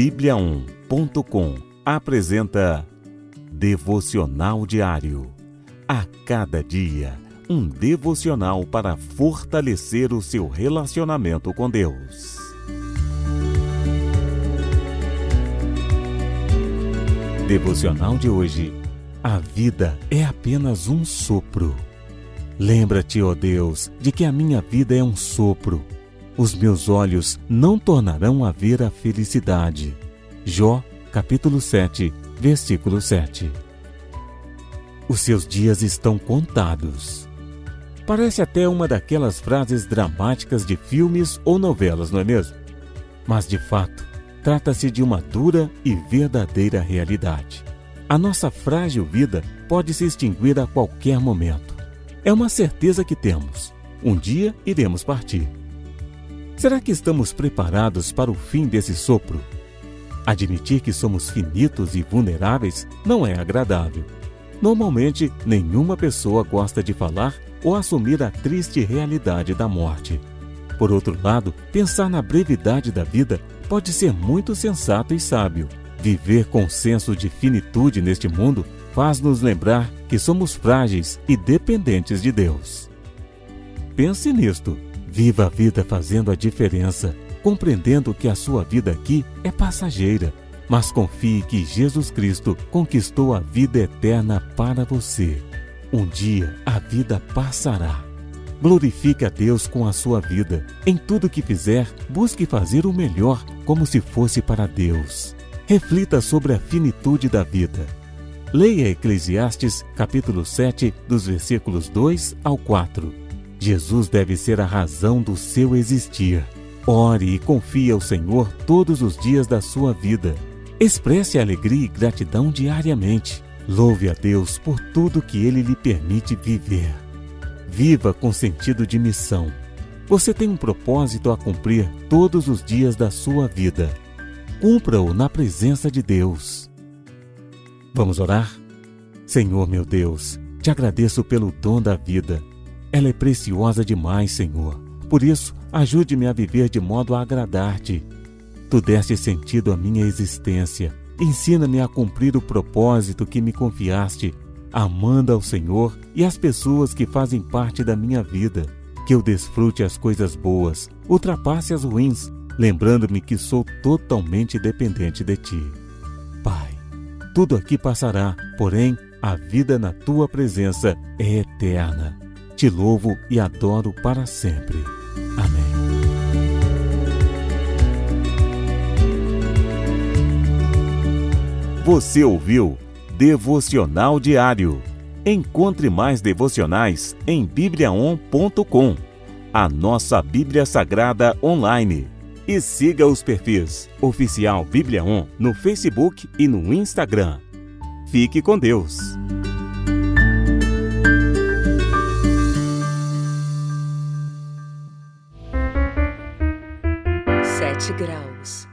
Bíblia1.com apresenta Devocional Diário. A cada dia, um devocional para fortalecer o seu relacionamento com Deus. Devocional de hoje. A vida é apenas um sopro. Lembra-te, ó Deus, de que a minha vida é um sopro os meus olhos não tornarão a ver a felicidade. Jó, capítulo 7, versículo 7. Os seus dias estão contados. Parece até uma daquelas frases dramáticas de filmes ou novelas, não é mesmo? Mas de fato, trata-se de uma dura e verdadeira realidade. A nossa frágil vida pode se extinguir a qualquer momento. É uma certeza que temos. Um dia iremos partir. Será que estamos preparados para o fim desse sopro? Admitir que somos finitos e vulneráveis não é agradável. Normalmente, nenhuma pessoa gosta de falar ou assumir a triste realidade da morte. Por outro lado, pensar na brevidade da vida pode ser muito sensato e sábio. Viver com senso de finitude neste mundo faz-nos lembrar que somos frágeis e dependentes de Deus. Pense nisto Viva a vida fazendo a diferença, compreendendo que a sua vida aqui é passageira, mas confie que Jesus Cristo conquistou a vida eterna para você. Um dia a vida passará. Glorifique a Deus com a sua vida. Em tudo que fizer, busque fazer o melhor como se fosse para Deus. Reflita sobre a finitude da vida. Leia Eclesiastes capítulo 7, dos versículos 2 ao 4. Jesus deve ser a razão do seu existir. Ore e confie ao Senhor todos os dias da sua vida. Expresse alegria e gratidão diariamente. Louve a Deus por tudo que Ele lhe permite viver. Viva com sentido de missão. Você tem um propósito a cumprir todos os dias da sua vida. Cumpra-o na presença de Deus. Vamos orar? Senhor meu Deus, te agradeço pelo dom da vida ela é preciosa demais, Senhor. Por isso, ajude-me a viver de modo a agradar-te. Tu deste sentido à minha existência. Ensina-me a cumprir o propósito que me confiaste, amando ao Senhor e as pessoas que fazem parte da minha vida. Que eu desfrute as coisas boas, ultrapasse as ruins, lembrando-me que sou totalmente dependente de ti. Pai, tudo aqui passará, porém, a vida na tua presença é eterna. Te louvo e adoro para sempre. Amém. Você ouviu Devocional Diário. Encontre mais devocionais em bibliaon.com, a nossa Bíblia Sagrada online. E siga os perfis Oficial Bíblia On no Facebook e no Instagram. Fique com Deus. Graus.